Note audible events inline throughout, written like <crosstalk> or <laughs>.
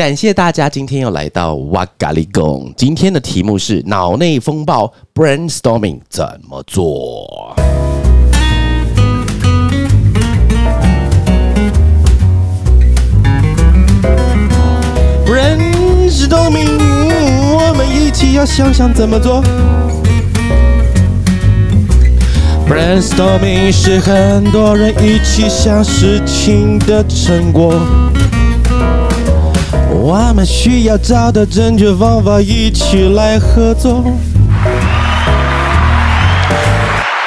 感谢大家今天又来到哇咖喱贡，今天的题目是脑内风暴 （brainstorming） 怎么做？brainstorming，我们一起要想想怎么做。brainstorming 是很多人一起想事情的成果。我们需要找到正确方法，一起来合作。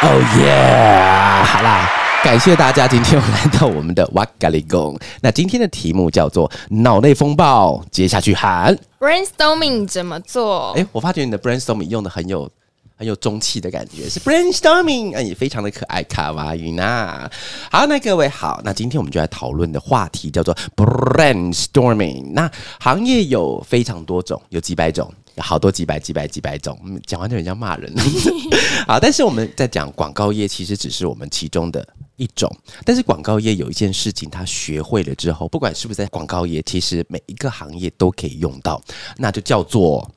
Oh yeah！好啦，感谢大家今天又来到我们的哇咖喱贡。那今天的题目叫做脑内风暴，接下去喊 brainstorming 怎么做？哎，我发觉你的 brainstorming 用的很有。很有中气的感觉，是 brainstorming，啊，也非常的可爱，卡哇伊娜。好，那各位好，那今天我们就来讨论的话题叫做 brainstorming。那行业有非常多种，有几百种，有好多几百几百几百种，讲完就很像骂人。<laughs> 好，但是我们在讲广告业，其实只是我们其中的一种。但是广告业有一件事情，他学会了之后，不管是不是在广告业，其实每一个行业都可以用到，那就叫做。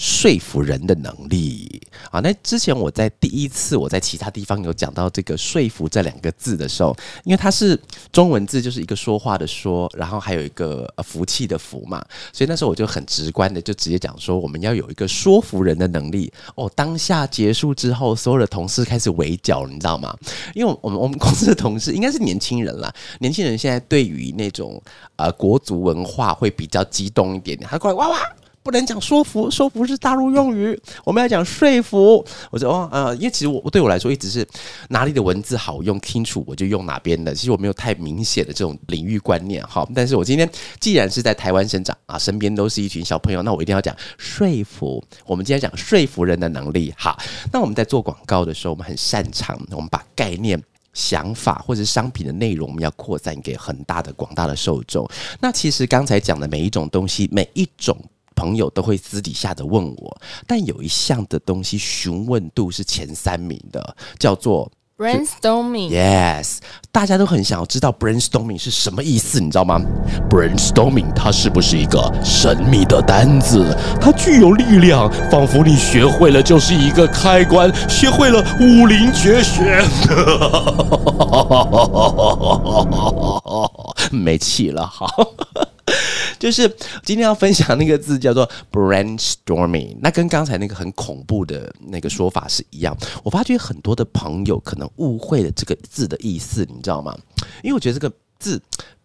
说服人的能力啊！那之前我在第一次我在其他地方有讲到这个“说服”这两个字的时候，因为它是中文字，就是一个说话的“说”，然后还有一个福气的“福”嘛，所以那时候我就很直观的就直接讲说，我们要有一个说服人的能力哦。当下结束之后，所有的同事开始围剿，你知道吗？因为我们我们公司的同事应该是年轻人啦，年轻人现在对于那种呃国族文化会比较激动一点点，他过来哇哇。不能讲说服，说服是大陆用语，我们要讲说服。我说哦，呃，因为其实我对我来说一直是哪里的文字好用、清楚，我就用哪边的。其实我没有太明显的这种领域观念，哈。但是我今天既然是在台湾生长啊，身边都是一群小朋友，那我一定要讲说服。我们今天讲说服人的能力，哈。那我们在做广告的时候，我们很擅长，我们把概念、想法或者商品的内容，我们要扩散给很大的、广大的受众。那其实刚才讲的每一种东西，每一种。朋友都会私底下的问我，但有一项的东西询问度是前三名的，叫做 brainstorming。Yes，大家都很想要知道 brainstorming 是什么意思，你知道吗？brainstorming 它是不是一个神秘的单字？它具有力量，仿佛你学会了就是一个开关，学会了武林绝学。<laughs> 没气了，好。就是今天要分享那个字叫做 brainstorming，那跟刚才那个很恐怖的那个说法是一样。我发觉很多的朋友可能误会了这个字的意思，你知道吗？因为我觉得这个字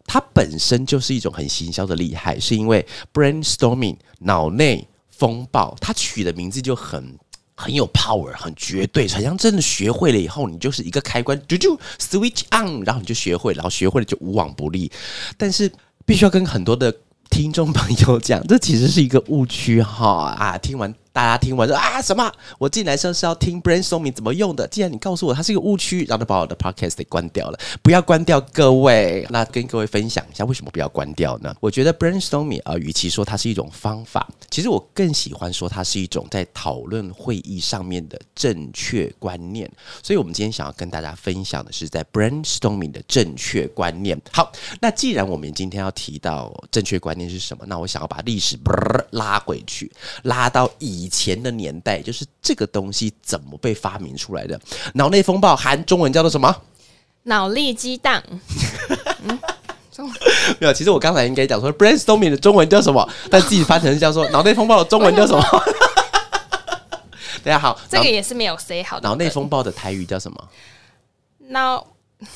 它本身就是一种很行销的厉害，是因为 brainstorming 脑内风暴，它取的名字就很很有 power，很绝对，好像真的学会了以后，你就是一个开关，就就 switch on，然后你就学会，然后学会了就无往不利。但是必须要跟很多的。听众朋友讲，这其实是一个误区哈啊！听完。大家听完说啊什么？我进来时候是要听 brainstorming 怎么用的。既然你告诉我它是一个误区，然后把我的 podcast 给关掉了。不要关掉，各位。那跟各位分享一下，为什么不要关掉呢？我觉得 brainstorming 啊，与其说它是一种方法，其实我更喜欢说它是一种在讨论会议上面的正确观念。所以，我们今天想要跟大家分享的是在 brainstorming 的正确观念。好，那既然我们今天要提到正确观念是什么，那我想要把历史拉回去，拉到以。以前的年代，就是这个东西怎么被发明出来的？脑内风暴含中文叫做什么？脑力激荡。没有，其实我刚才应该讲说 brainstorming 的中文叫什么，但自己翻成叫做脑内风暴的中文叫什么？<laughs> 大家好，这个也是没有 say 好。脑内风暴的台语叫什么？脑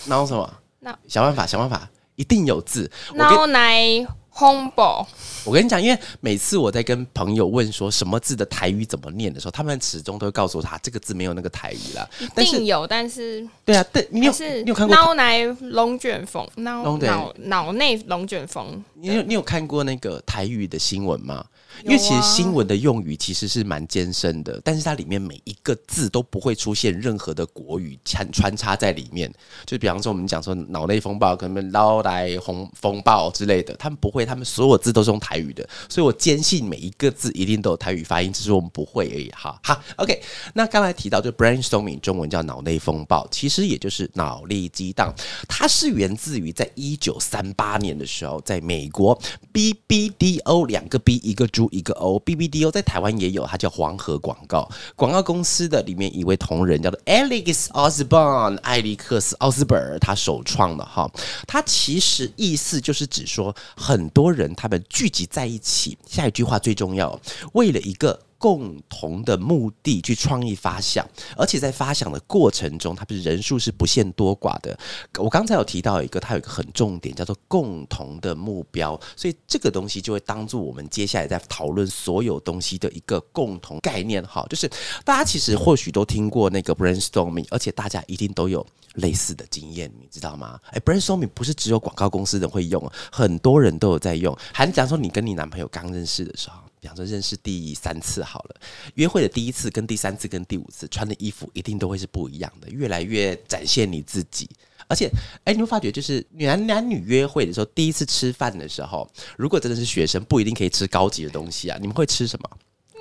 脑什么？脑想办法，想办法，一定有字。脑内轰爆，我跟你讲，因为每次我在跟朋友问说什么字的台语怎么念的时候，他们始终都会告诉我他这个字没有那个台语啦。一定有，但是对啊，对你有是你有看过脑内龙卷风，脑脑脑内龙卷风，你有你有看过那个台语的新闻吗？因为其实新闻的用语其实是蛮艰深的，但是它里面每一个字都不会出现任何的国语穿穿插在里面。就比方说我们讲说脑内风暴，可能捞来红风暴之类的，他们不会，他们所有字都是用台语的，所以我坚信每一个字一定都有台语发音，只是我们不会而已。哈，好，OK。那刚才提到就 brainstorming，中文叫脑内风暴，其实也就是脑力激荡，它是源自于在一九三八年的时候，在美国 BBDO 两个 B 一个一个 O，BBDO 在台湾也有，它叫黄河广告广告公司的里面一位同仁叫做 Alex Osborne 艾利克斯奥斯本尔，他首创的哈，他其实意思就是指说很多人他们聚集在一起，下一句话最重要，为了一个。共同的目的去创意发想，而且在发想的过程中，它不是人数是不限多寡的。我刚才有提到一个，它有一个很重点，叫做共同的目标，所以这个东西就会当做我们接下来在讨论所有东西的一个共同概念。哈，就是大家其实或许都听过那个 brainstorming，而且大家一定都有类似的经验，你知道吗？哎，brainstorming 不是只有广告公司的会用，很多人都有在用。还是讲说你跟你男朋友刚认识的时候。比方说认识第三次好了，约会的第一次、跟第三次、跟第五次穿的衣服一定都会是不一样的，越来越展现你自己。而且，哎，你会发觉，就是男男女约会的时候，第一次吃饭的时候，如果真的是学生，不一定可以吃高级的东西啊。你们会吃什么？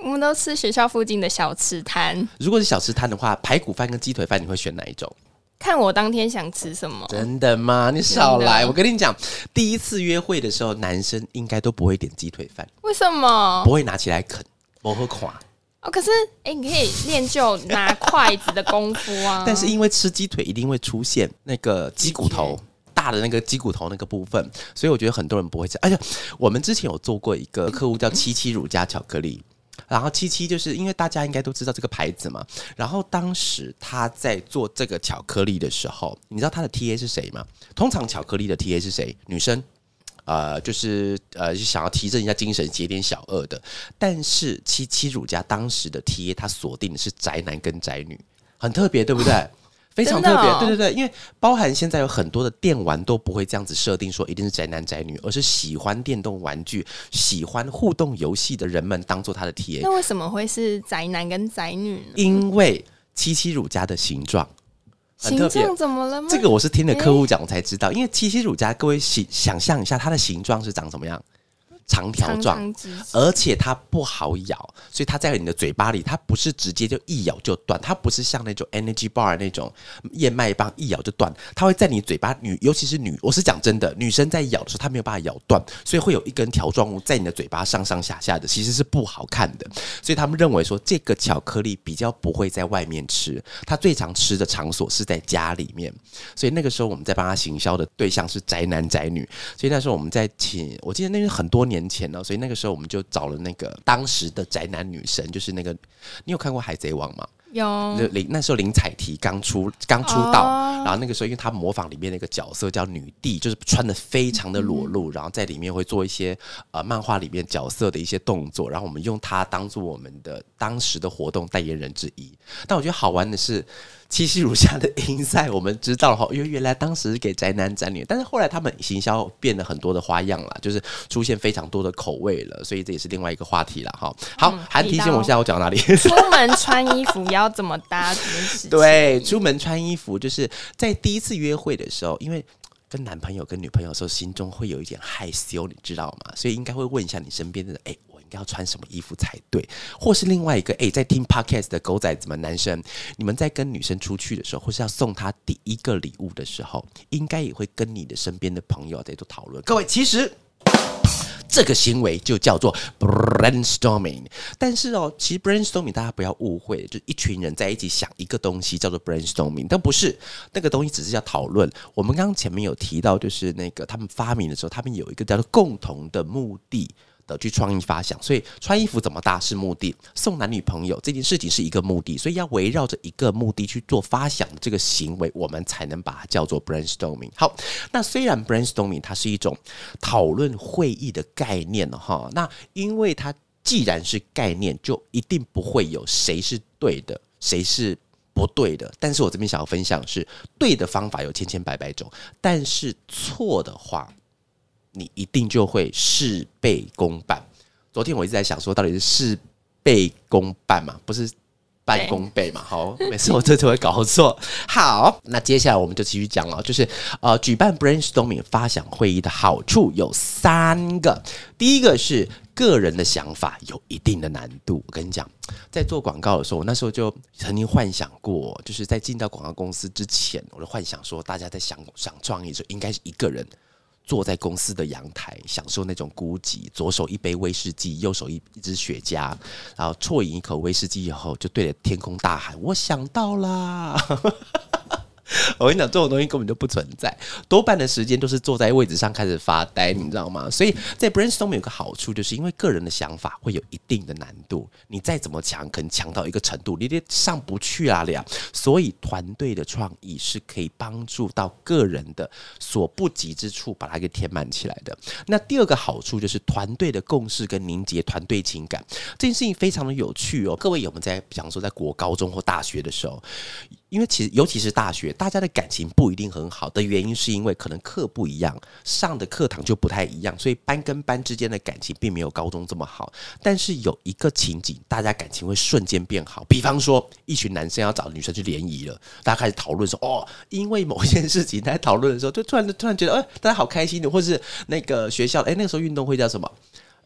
我们都吃学校附近的小吃摊，如果是小吃摊的话，排骨饭跟鸡腿饭，你会选哪一种？看我当天想吃什么。真的吗？你少来！我跟你讲，第一次约会的时候，男生应该都不会点鸡腿饭，为什么不？会拿起来啃，不会垮。哦，可是哎、你可以练就拿筷子的功夫啊。<laughs> 但是因为吃鸡腿一定会出现那个鸡骨头。大的那个鸡骨头那个部分，所以我觉得很多人不会吃。而且我们之前有做过一个客户叫七七乳加巧克力，然后七七就是因为大家应该都知道这个牌子嘛。然后当时他在做这个巧克力的时候，你知道他的 TA 是谁吗？通常巧克力的 TA 是谁？女生。呃，就是呃，想要提振一下精神，解点小恶的。但是七七乳家当时的 TA，他锁定的是宅男跟宅女，很特别，对不对？非常特别，哦对对对，因为包含现在有很多的电玩都不会这样子设定说一定是宅男宅女，而是喜欢电动玩具、喜欢互动游戏的人们当做他的 TA，那为什么会是宅男跟宅女呢？因为七七乳家的形状很形特别。状怎么了吗？这个我是听了客户讲我才知道，因为七七乳家，各位想想象一下，它的形状是长什么样？长条状，长直直，而且它不好咬，所以它在你的嘴巴里，它不是直接就一咬就断，它不是像那种 energy bar 那种燕麦棒一咬就断，它会在你嘴巴女，尤其是女，我是讲真的，女生在咬的时候，她没有办法咬断，所以会有一根条状物在你的嘴巴上上下下的，其实是不好看的。所以他们认为说，这个巧克力比较不会在外面吃，他最常吃的场所是在家里面。所以那个时候我们在帮他行销的对象是宅男宅女，所以那时候我们在请，我记得那是很多年前了，所以那个时候我们就找了那个当时的宅男女神，就是那个你有看过《海贼王》吗？有就林那时候林采缇刚出刚出道，哦然后那个时候因为她模仿里面那个角色叫女帝，就是穿的非常的裸露，然后在里面会做一些呃漫画里面角色的一些动作，然后我们用她当做我们的当时的活动代言人之一。但我觉得好玩的是。七夕如下的音赛，我们知道了哈，因为原来当时是给宅男宅女，但是后来他们行销变了很多的花样了，就是出现非常多的口味了，所以这也是另外一个话题了哈。好，嗯还提醒我一下，我讲到哪里？出门穿衣服要怎么搭这件事情。<laughs> 对，出门穿衣服就是在第一次约会的时候，因为跟男朋友、跟女朋友的时候，心中会有一点害羞，你知道吗？所以应该会问一下你身边的人，哎、我应该要穿什么衣服才对？或是另外一个，哎、在听 podcast 的狗仔子们，男生，你们在跟女生出去的时候，或是要送她第一个礼物的时候，应该也会跟你的身边的朋友在做讨论。各位，其实。这个行为就叫做 brainstorming。但是哦，其实 brainstorming 大家不要误会，就一群人在一起想一个东西叫做 brainstorming，但不是那个东西只是叫讨论。我们刚刚前面有提到，就是那个他们发明的时候，他们有一个叫做共同的目的。的去创意发想。所以穿衣服怎么搭是目的，送男女朋友这件事情是一个目的，所以要围绕着一个目的去做发想的这个行为，我们才能把它叫做 brainstorming。好，那虽然 brainstorming 它是一种讨论会议的概念了哈，那因为它既然是概念，就一定不会有谁是对的，谁是不对的。但是我这边想要分享是，对的方法有千千百百种，但是错的话，你一定就会事倍功半。昨天我一直在想说，到底是事倍功半嘛，不是半功倍嘛？好，每次我这次会搞错。好，那接下来我们就继续讲了，就是呃，举办 brainstorming 发想会议的好处有三个。第一个是个人的想法有一定的难度。我跟你讲，在做广告的时候，我那时候就曾经幻想过，就是在进到广告公司之前，我就幻想说，大家在想想创意的时候，应该是一个人。坐在公司的阳台，享受那种孤寂，左手一杯威士忌，右手一一支雪茄，然后啜饮一口威士忌以后，就对着天空大喊：“我想到啦！” <laughs> <laughs> 我跟你讲，这种东西根本就不存在，多半的时间都是坐在位置上开始发呆，你知道吗？所以在 brainstorm 有个好处，就是因为个人的想法会有一定的难度，你再怎么强，可能强到一个程度，你得上不去啊了。所以团队的创意是可以帮助到个人的所不及之处，把它给填满起来的。那第二个好处就是团队的共识跟凝结团队情感，这件事情非常的有趣哦。各位有没有在，比方说在国高中或大学的时候？因为其实，尤其是大学，大家的感情不一定很好的原因，是因为可能课不一样，上的课堂就不太一样，所以班跟班之间的感情并没有高中这么好。但是有一个情景，大家感情会瞬间变好。比方说，一群男生要找女生去联谊了，大家开始讨论说：“哦，因为某一件事情，在讨论的时候，就突然就突然觉得，哎，大家好开心的，或是那个学校，哎，那个时候运动会叫什么？”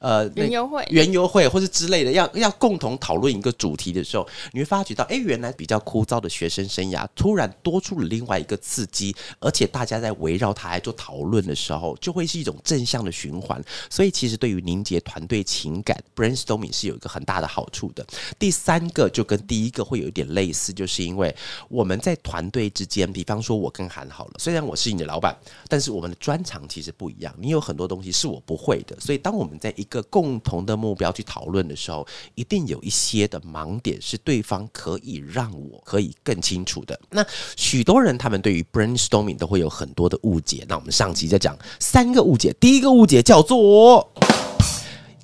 呃，园游会、园游会或是之类的，要要共同讨论一个主题的时候，你会发觉到，哎，原来比较枯燥的学生生涯，突然多出了另外一个刺激，而且大家在围绕它来做讨论的时候，就会是一种正向的循环。所以，其实对于凝结团队情感，brainstorming 是有一个很大的好处的。第三个就跟第一个会有一点类似，就是因为我们在团队之间，比方说我跟韩好了，虽然我是你的老板，但是我们的专长其实不一样，你有很多东西是我不会的，所以当我们在一个共同的目标去讨论的时候，一定有一些的盲点是对方可以让我可以更清楚的。那许多人他们对于 brainstorming 都会有很多的误解。那我们上集在讲三个误解，第一个误解叫做。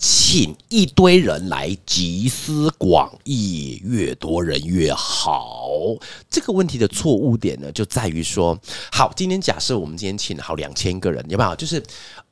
请一堆人来集思广益，越多人越好。这个问题的错误点呢，就在于说，好，今天假设我们今天请好两千个人，有没有？就是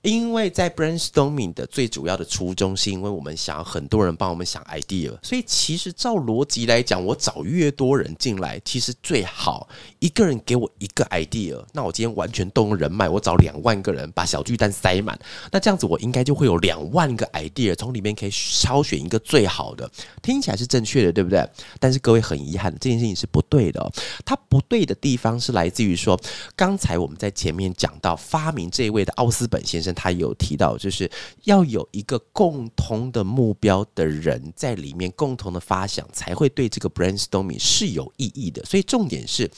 因为在 brainstorming 的最主要的初衷，是因为我们想要很多人帮我们想 idea，所以其实照逻辑来讲，我找越多人进来，其实最好一个人给我一个 idea，那我今天完全动用人脉，我找两万个人把小巨蛋塞满，那这样子我应该就会有两万个 idea，从里面可以挑选一个最好的，听起来是正确的，对不对？但是各位很遗憾，这件事情是不对的。它不对的地方是来自于说，刚才我们在前面讲到发明这一位的奥斯本先生，他有提到，就是要有一个共同的目标的人在里面共同的发想，才会对这个 brainstorming 是有意义的。所以重点是。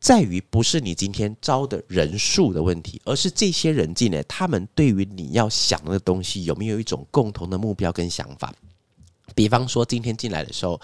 在于不是你今天招的人数的问题，而是这些人进来，他们对于你要想的东西有没有一种共同的目标跟想法？比方说，今天进来的时候，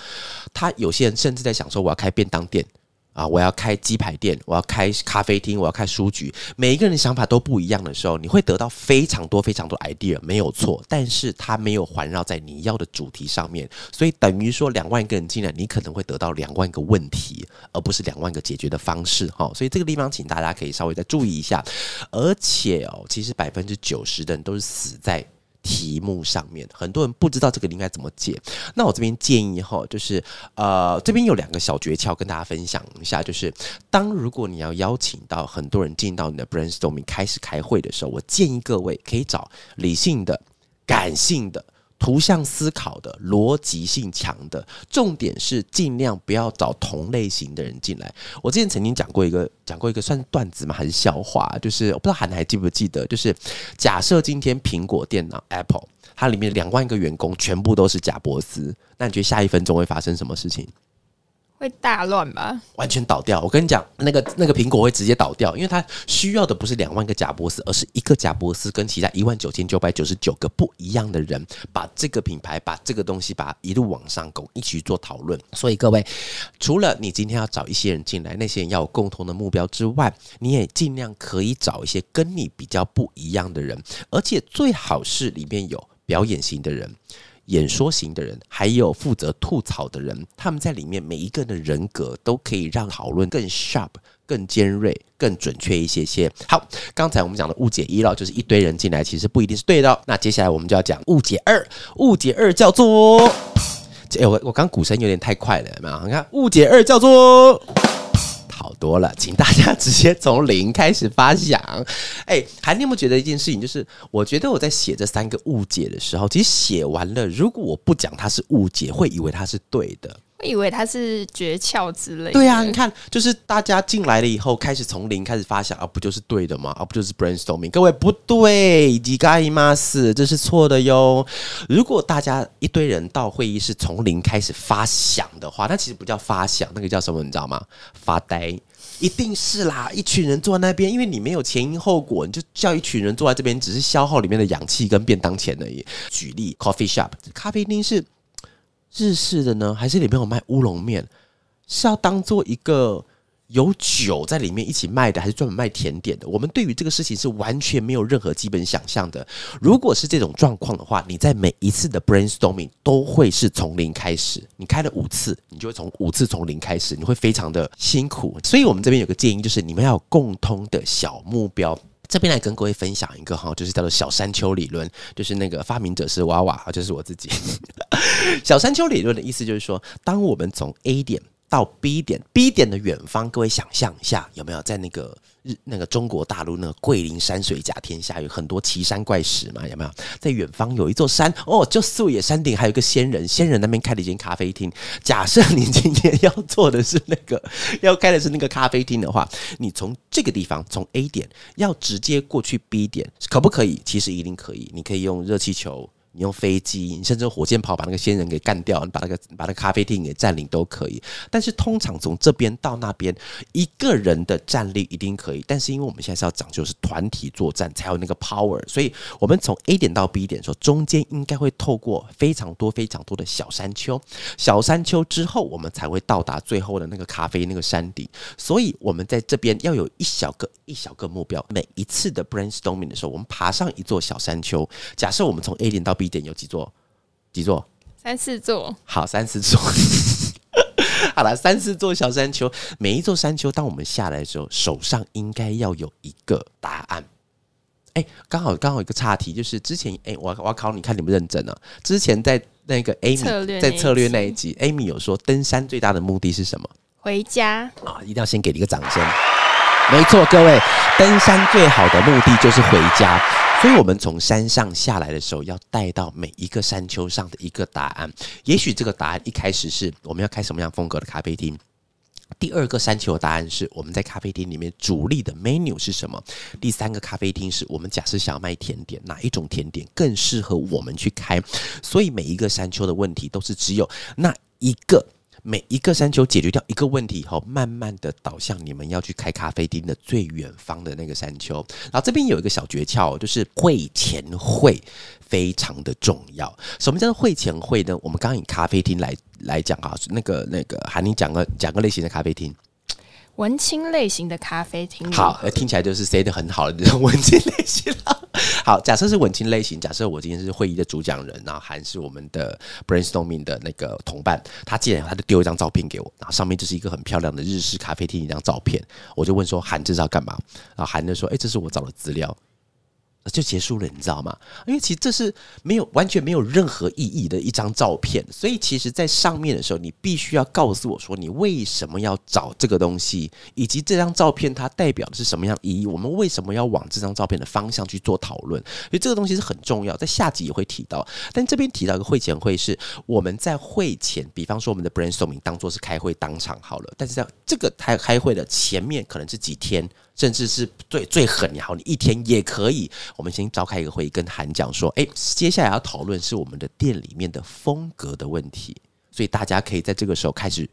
他有些人甚至在想说，我要开便当店。啊！我要开鸡排店，我要开咖啡厅，我要开书局。每一个人的想法都不一样的时候，你会得到非常多非常多 idea，没有错。但是它没有环绕在你要的主题上面，所以等于说两万个人进来，你可能会得到两万个问题，而不是两万个解决的方式。哈，所以这个地方，请大家可以稍微再注意一下。而且哦，其实百分之九十的人都是死在。题目上面很多人不知道这个应该怎么解，那我这边建议哈，就是呃这边有两个小诀窍跟大家分享一下，就是当如果你要邀请到很多人进到你的 brainstorming 开始开会的时候，我建议各位可以找理性的、感性的。图像思考的逻辑性强的，重点是尽量不要找同类型的人进来。我之前曾经讲过一个讲过一个算段子吗？还是笑话？就是我不知道韩还记不记得，就是假设今天苹果电脑 Apple 它里面两万个员工全部都是贾伯斯，那你觉得下一分钟会发生什么事情？会大乱吧？完全倒掉。我跟你讲，那个那个苹果会直接倒掉，因为它需要的不是两万个贾波斯，而是一个贾波斯跟其他一万九千九百九十九个不一样的人，把这个品牌、把这个东西、把它一路往上拱，一起做讨论。所以各位，除了你今天要找一些人进来，那些人要有共同的目标之外，你也尽量可以找一些跟你比较不一样的人，而且最好是里面有表演型的人。演说型的人，还有负责吐槽的人，他们在里面每一个人的人格都可以让讨论更 sharp、更尖锐、更准确一些些。好，刚才我们讲的误解一了，就是一堆人进来，其实不一定是对的。那接下来我们就要讲误解二，误解二叫做，哎，我我刚鼓声有点太快了，有没有？你看，误解二叫做。好多了，<laughs> 请大家直接从零开始发想。哎，还你有没有觉得一件事情？就是我觉得我在写这三个误解的时候，其实写完了，如果我不讲它是误解，会以为它是对的。我以为它是诀窍之类。对啊，你看，就是大家进来了以后，开始从零开始发想，啊，不就是对的吗？啊，不就是 brainstorming？各位不对，几嘎伊玛斯，这是错的哟。如果大家一堆人到会议室从零开始发想的话，那其实不叫发想，那个叫什么？你知道吗？发呆，一定是啦。一群人坐在那边，因为你没有前因后果，你就叫一群人坐在这边，只是消耗里面的氧气跟便当钱而已。举例，coffee shop，咖啡厅是。日式的呢，还是里面有卖乌龙面？是要当做一个有酒在里面一起卖的，还是专门卖甜点的？我们对于这个事情是完全没有任何基本想象的。如果是这种状况的话，你在每一次的 brainstorming 都会是从零开始。你开了五次，你就会从五次从零开始，你会非常的辛苦。所以我们这边有个建议，就是你们要有共通的小目标。这边来跟各位分享一个哈，就是叫做小山丘理论，就是那个发明者是娃娃，就是我自己。<laughs> 小山丘理论的意思就是说，当我们从 A 点到 B 点，B 点的远方，各位想象一下，有没有在那个？日那个中国大陆那个桂林山水甲天下有很多奇山怪石嘛？有没有？在远方有一座山哦，就素野山顶还有一个仙人，仙人那边开了一间咖啡厅。假设你今天要做的是那个，要开的是那个咖啡厅的话，你从这个地方从 A 点要直接过去 B 点，可不可以？其实一定可以，你可以用热气球。你用飞机，你甚至火箭炮把那个仙人给干掉，你把那个把那个咖啡厅给占领都可以。但是通常从这边到那边，一个人的战力一定可以。但是因为我们现在是要讲究是团体作战才有那个 power，所以我们从 A 点到 B 点的时候，中间应该会透过非常多非常多的小山丘，小山丘之后，我们才会到达最后的那个咖啡那个山顶。所以我们在这边要有一小个一小个目标。每一次的 brainstorming 的时候，我们爬上一座小山丘。假设我们从 A 点到 B 点有几座？几座？三四座。好，三四座。<laughs> 好了，三四座小山丘，每一座山丘，当我们下来的时候，手上应该要有一个答案。哎，刚好刚好一个岔题，就是之前哎，我我要考你看你们认真啊。之前在那个 Amy 在策略那一集，Amy 有说登山最大的目的是什么？回家啊！一定要先给你一个掌声。没错，各位，登山最好的目的就是回家。所以，我们从山上下来的时候，要带到每一个山丘上的一个答案。也许这个答案一开始是我们要开什么样风格的咖啡厅。第二个山丘的答案是我们在咖啡厅里面主力的 menu 是什么。第三个咖啡厅是我们假设想要卖甜点，哪一种甜点更适合我们去开。所以，每一个山丘的问题都是只有那一个。每一个山丘解决掉一个问题以后，慢慢的导向你们要去开咖啡厅的最远方的那个山丘。然后这边有一个小诀窍，就是会前会非常的重要。什么叫做会前会呢？我们刚刚以咖啡厅来来讲哈，那个那个喊你讲个讲个类型的咖啡厅。文青类型的咖啡厅，好，听起来就是 say 的很好的文青类型了。<laughs> 好，假设是文青类型，假设我今天是会议的主讲人，然后韩是我们的 brainstorming 的那个同伴，他进来他就丢一张照片给我，然后上面就是一个很漂亮的日式咖啡厅一张照片，我就问说韩这是要干嘛？然后韩就说，哎，这是我找的资料。就结束了，你知道吗？因为其实这是没有完全没有任何意义的一张照片，所以其实，在上面的时候，你必须要告诉我说，你为什么要找这个东西，以及这张照片它代表的是什么样意义？我们为什么要往这张照片的方向去做讨论？所以这个东西是很重要，在下集也会提到。但这边提到一个会前会，是我们在会前，比方说我们的 brainstorming 当做是开会当场好了，但是在这个开开会的前面，可能是几天。甚至是最最狠也好，你一天也可以。我们先召开一个会议，跟韩讲说：“哎，接下来要讨论是我们的店里面的风格的问题。”所以大家可以在这个时候开始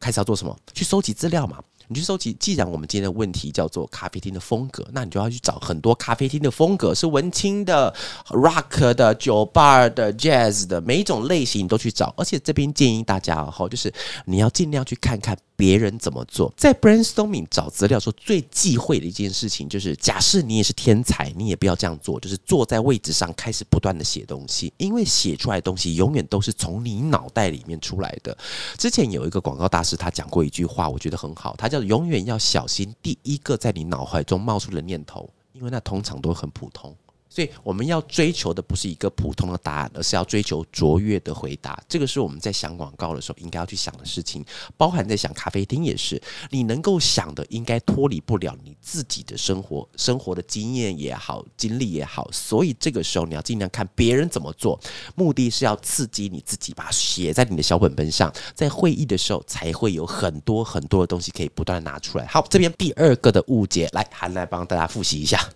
开始要做什么？去收集资料嘛。你去收集，既然我们今天的问题叫做咖啡厅的风格，那你就要去找很多咖啡厅的风格，是文青的、rock 的、酒吧的、jazz 的，每一种类型你都去找。而且这边建议大家哦，就是你要尽量去看看别人怎么做。在 brainstorming 找资料说最忌讳的一件事情，就是假设你也是天才，你也不要这样做，就是坐在位置上开始不断的写东西，因为写出来的东西永远都是从你脑袋里面出来的。之前有一个广告大师，他讲过一句话，我觉得很好，他叫永远要小心第一个在你脑海中冒出的念头，因为那通常都很普通。所以我们要追求的不是一个普通的答案，而是要追求卓越的回答。这个是我们在想广告的时候应该要去想的事情，包含在想咖啡厅也是。你能够想的，应该脱离不了你自己的生活、生活的经验也好、经历也好。所以这个时候你要尽量看别人怎么做，目的是要刺激你自己，把写在你的小本本上。在会议的时候，才会有很多很多的东西可以不断拿出来。好，这边第二个的误解，来韩来帮大家复习一下。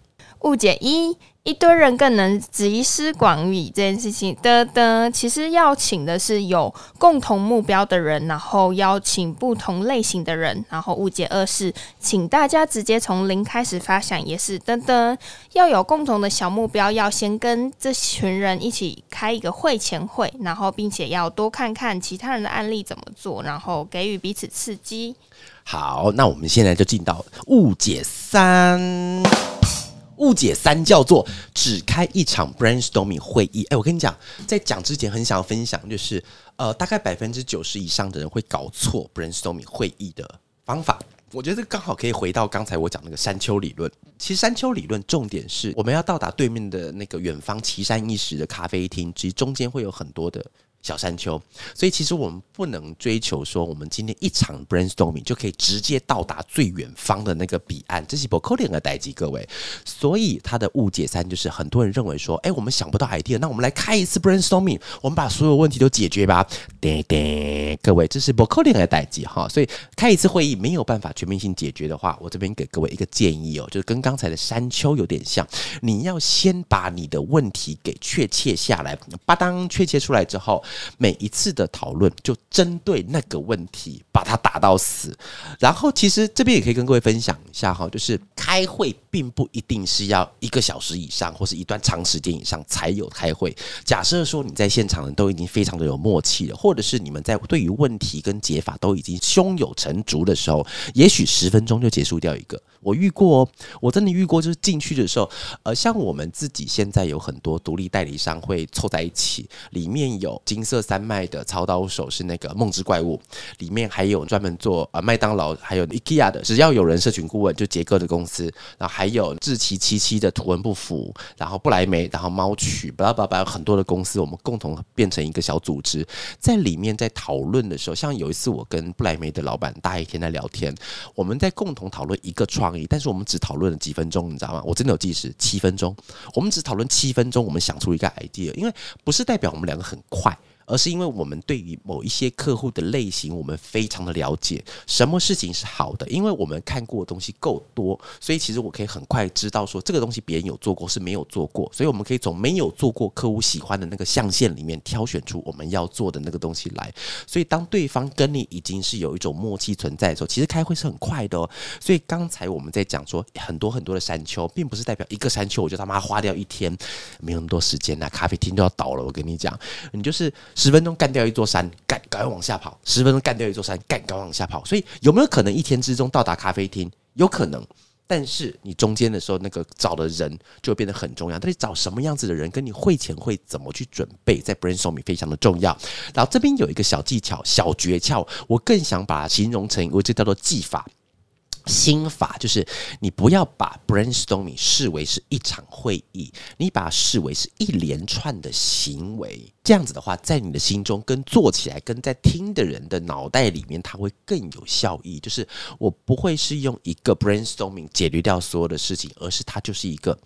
误解一，一堆人更能集思广益这件事情的的，其实要请的是有共同目标的人，然后邀请不同类型的人。然后误解二是，请大家直接从零开始发想，也是噔噔，要有共同的小目标，要先跟这群人一起开一个会前会，然后并且要多看看其他人的案例怎么做，然后给予彼此刺激。好，那我们现在就进到误解三。误解三叫做只开一场 brainstorming 会议。哎，我跟你讲，在讲之前很想要分享，就是呃，大概百分之九十以上的人会搞错 brainstorming 会议的方法。我觉得刚好可以回到刚才我讲那个山丘理论。其实山丘理论重点是我们要到达对面的那个远方奇山异石的咖啡厅，其实中间会有很多的。小山丘，所以其实我们不能追求说，我们今天一场 brainstorming 就可以直接到达最远方的那个彼岸，这是不可能的代际，各位。所以他的误解三就是很多人认为说，哎，我们想不到 idea，那我们来开一次 brainstorming，我们把所有问题都解决吧。对对，各位，这是不可能的代际哈。所以开一次会议没有办法全面性解决的话，我这边给各位一个建议哦，就是跟刚才的山丘有点像，你要先把你的问题给确切下来，吧当确切出来之后。每一次的讨论就针对那个问题把它打到死，然后其实这边也可以跟各位分享一下哈，就是开会并不一定是要一个小时以上或是一段长时间以上才有开会。假设说你在现场人都已经非常的有默契了，或者是你们在对于问题跟解法都已经胸有成竹的时候，也许十分钟就结束掉一个。我遇过哦，我真的遇过，就是进去的时候，呃，像我们自己现在有很多独立代理商会凑在一起，里面有金色山脉的操刀手是那个梦之怪物，里面还有专门做呃麦当劳还有 IKEA 的，只要有人社群顾问就杰哥的公司，然后还有志奇七七的图文不符，然后不来梅，然后猫曲，巴拉巴拉很多的公司，我们共同变成一个小组织，在里面在讨论的时候，像有一次我跟不来梅的老板大一天在聊天，我们在共同讨论一个创。但是我们只讨论了几分钟，你知道吗？我真的有计时七分钟，我们只讨论七分钟，我们想出一个 idea，因为不是代表我们两个很快。而是因为我们对于某一些客户的类型，我们非常的了解，什么事情是好的，因为我们看过的东西够多，所以其实我可以很快知道说这个东西别人有做过是没有做过，所以我们可以从没有做过客户喜欢的那个象限里面挑选出我们要做的那个东西来。所以当对方跟你已经是有一种默契存在的时候，其实开会是很快的哦。所以刚才我们在讲说很多很多的山丘，并不是代表一个山丘我就他妈花掉一天，没有那么多时间呐，咖啡厅都要倒了。我跟你讲，你就是。十分钟干掉一座山，干赶快往下跑。十分钟干掉一座山，干赶快往下跑。所以有没有可能一天之中到达咖啡厅？有可能，但是你中间的时候，那个找的人就变得很重要。到底找什么样子的人，跟你会前会怎么去准备，在 brainstorming 非常的重要。然后这边有一个小技巧、小诀窍，我更想把它形容成一个这叫做技法。心法就是，你不要把 brainstorming 视为是一场会议，你把它视为是一连串的行为。这样子的话，在你的心中跟做起来，跟在听的人的脑袋里面，它会更有效益。就是我不会是用一个 brainstorming 解决掉所有的事情，而是它就是一个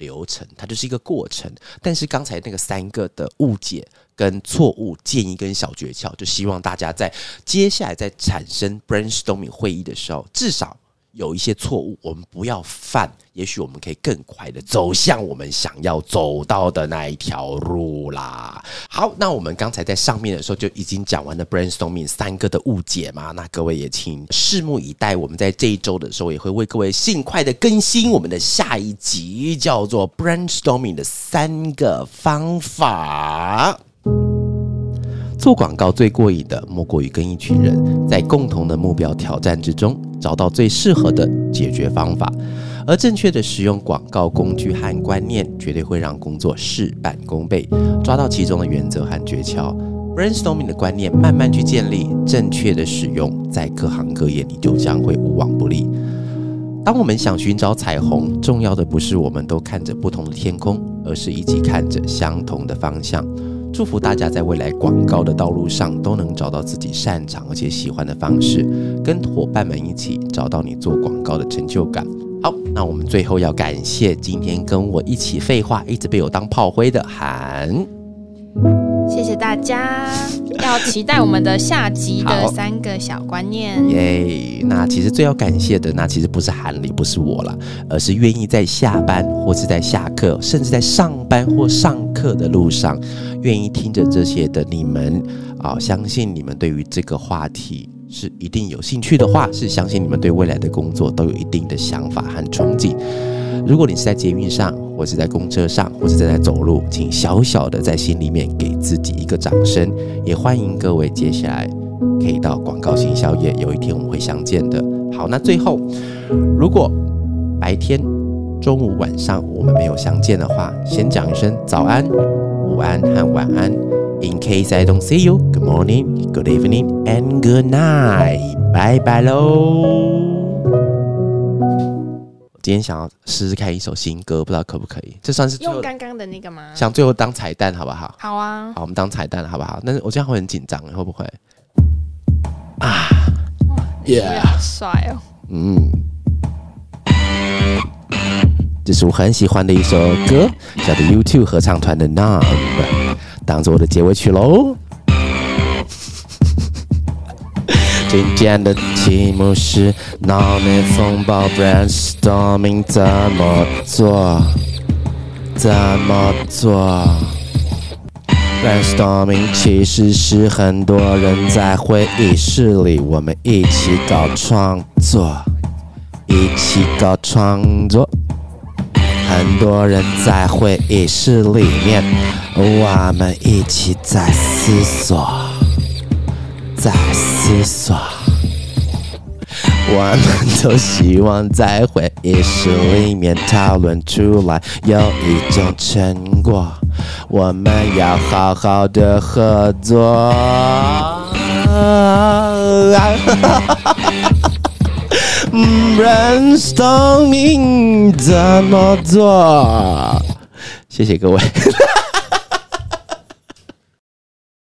流程，它就是一个过程。但是刚才那个三个的误解。跟错误建议跟小诀窍，就希望大家在接下来在产生 brainstorming 会议的时候，至少有一些错误，我们不要犯，也许我们可以更快的走向我们想要走到的那一条路啦。好，那我们刚才在上面的时候就已经讲完了 brainstorming 三个的误解嘛，那各位也请拭目以待。我们在这一周的时候也会为各位尽快的更新我们的下一集，叫做 brainstorming 的三个方法。做广告最过瘾的，莫过于跟一群人在共同的目标挑战之中，找到最适合的解决方法。而正确的使用广告工具和观念，绝对会让工作事半功倍。抓到其中的原则和诀窍，brainstorming 的观念慢慢去建立，正确的使用，在各行各业你就将会无往不利。当我们想寻找彩虹，重要的不是我们都看着不同的天空，而是一起看着相同的方向。祝福大家在未来广告的道路上都能找到自己擅长而且喜欢的方式，跟伙伴们一起找到你做广告的成就感。好，那我们最后要感谢今天跟我一起废话、一直被我当炮灰的韩。谢谢大家，要期待我们的下集的三个小观念。耶！那其实最要感谢的，那其实不是韩里，不是我了，而是愿意在下班或是在下课，甚至在上班或上课的路上，愿意听着这些的你们啊，相信你们对于这个话题是一定有兴趣的话，是相信你们对未来的工作都有一定的想法和憧憬。如果你是在捷运上，或是在公车上，或是正在走路，请小小的在心里面给自己一个掌声。也欢迎各位接下来可以到广告行宵夜，有一天我们会相见的。好，那最后，如果白天、中午、晚上我们没有相见的话，先讲一声早安、午安和晚安。In case I don't see you, good morning, good evening, and good night. 拜拜喽。今天想要试试看一首新歌，不知道可不可以？这算是用刚刚的那个吗？想最后当彩蛋，好不好？好啊，好，我们当彩蛋，好不好？但是我这样会很紧张，会不会？啊，耶，好帅哦！嗯，这是我很喜欢的一首歌，叫做 YouTube 合唱团的《Numb》，当做我的结尾曲喽。今天的题目是脑内风暴 brainstorming 怎么做？怎么做？brainstorming 其实是很多人在会议室里，我们一起搞创作，一起搞创作。很多人在会议室里面，我们一起在思索。在思索，我们都希望在会议室里面讨论出来有一种成果。我们要好好的合作。Brainstorming 怎么做？谢谢各位。